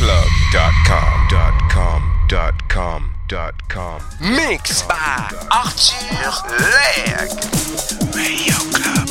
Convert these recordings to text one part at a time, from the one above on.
radioclub.com dot com dot com dot com Mix by Artur Leg. Radio Club.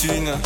Alors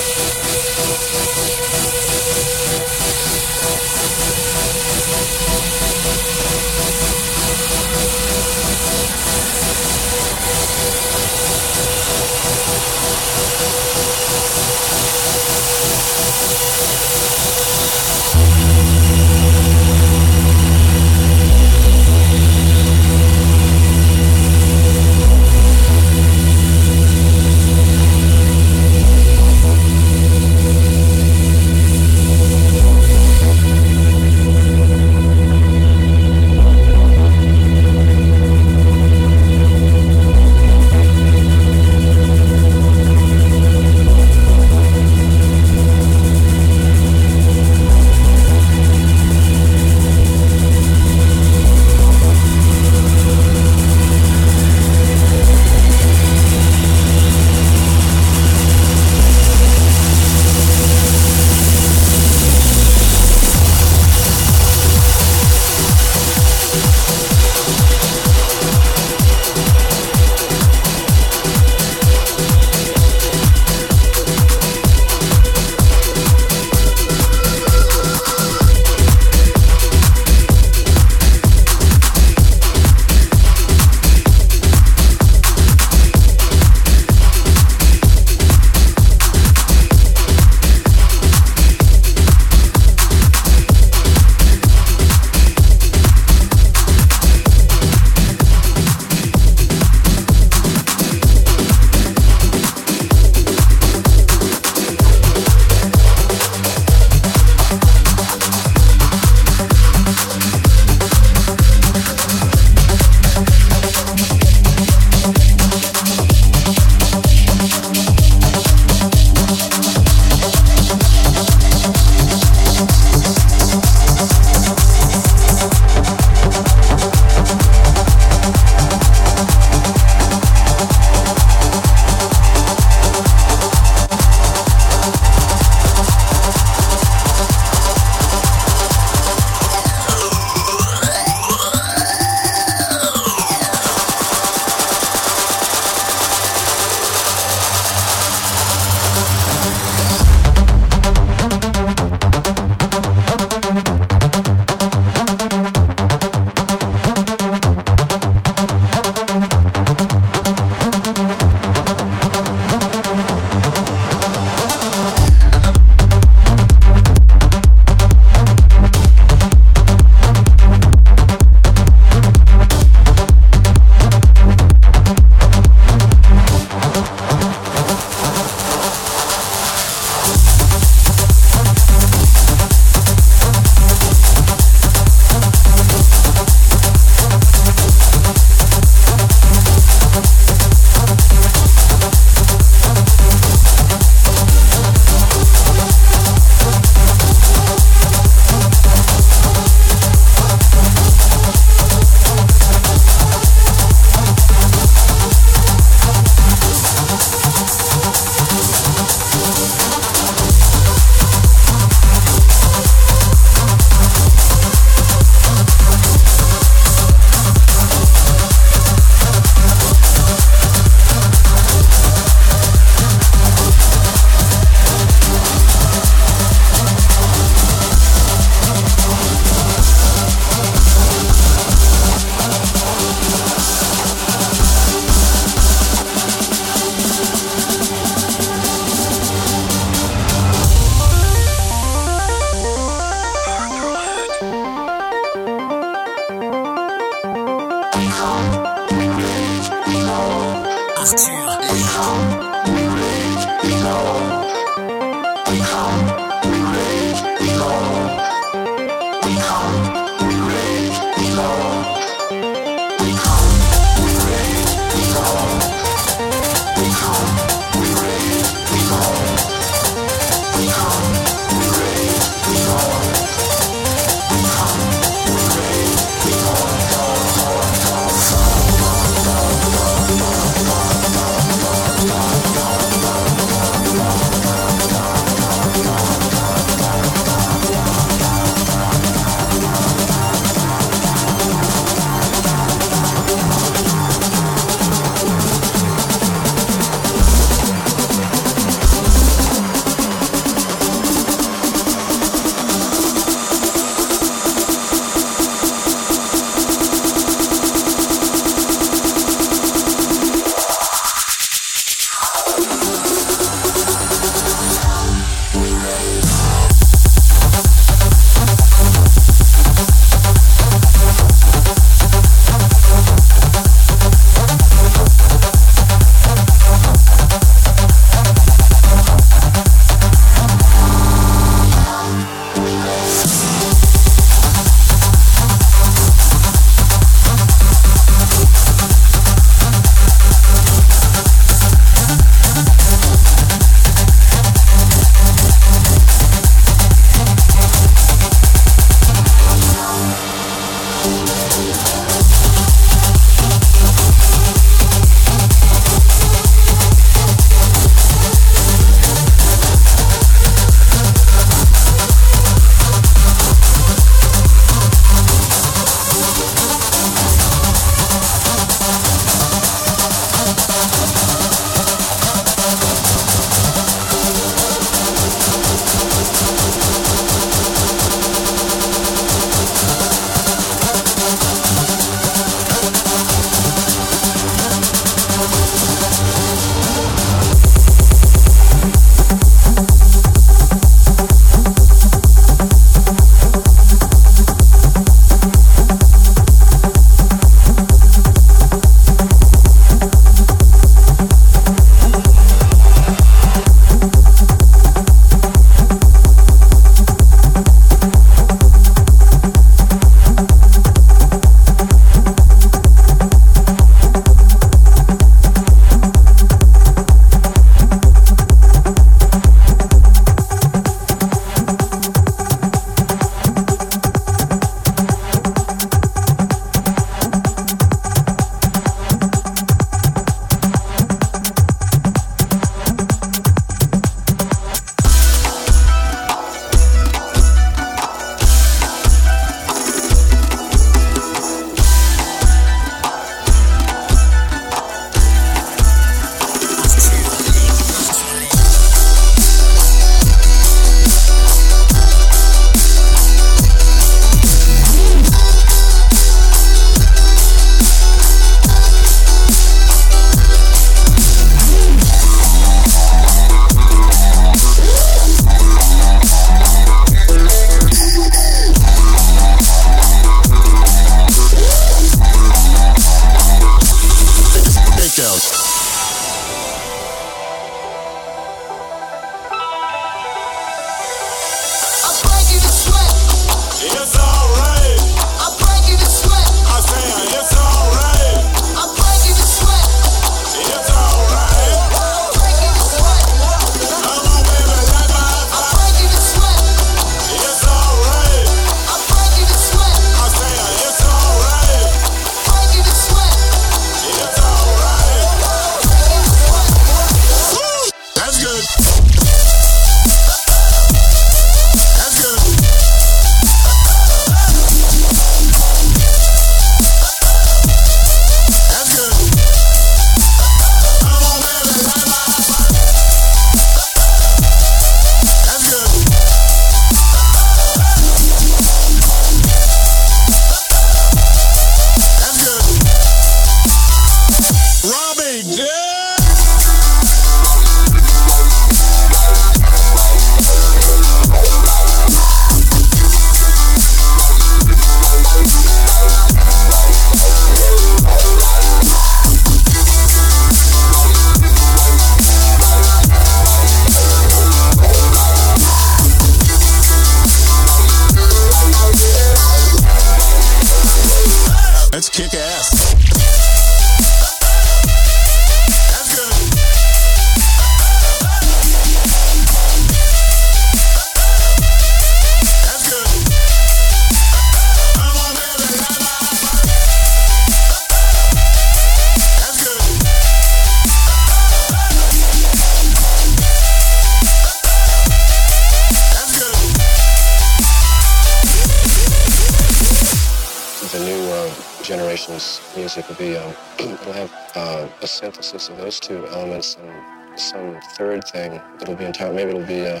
synthesis of those two elements and some third thing that'll be entire. Maybe it'll be. Uh,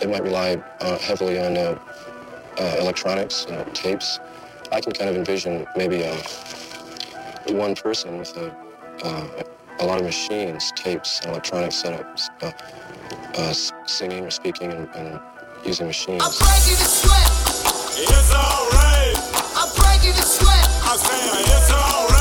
it might rely uh, heavily on uh, uh electronics, tapes. I can kind of envision maybe um, one person with a, uh, a lot of machines tapes and electronic setups, uh, uh, singing or speaking and, and using machines. I'm breaking the sweat. It's alright. I'm breaking the sweat. I say it's alright.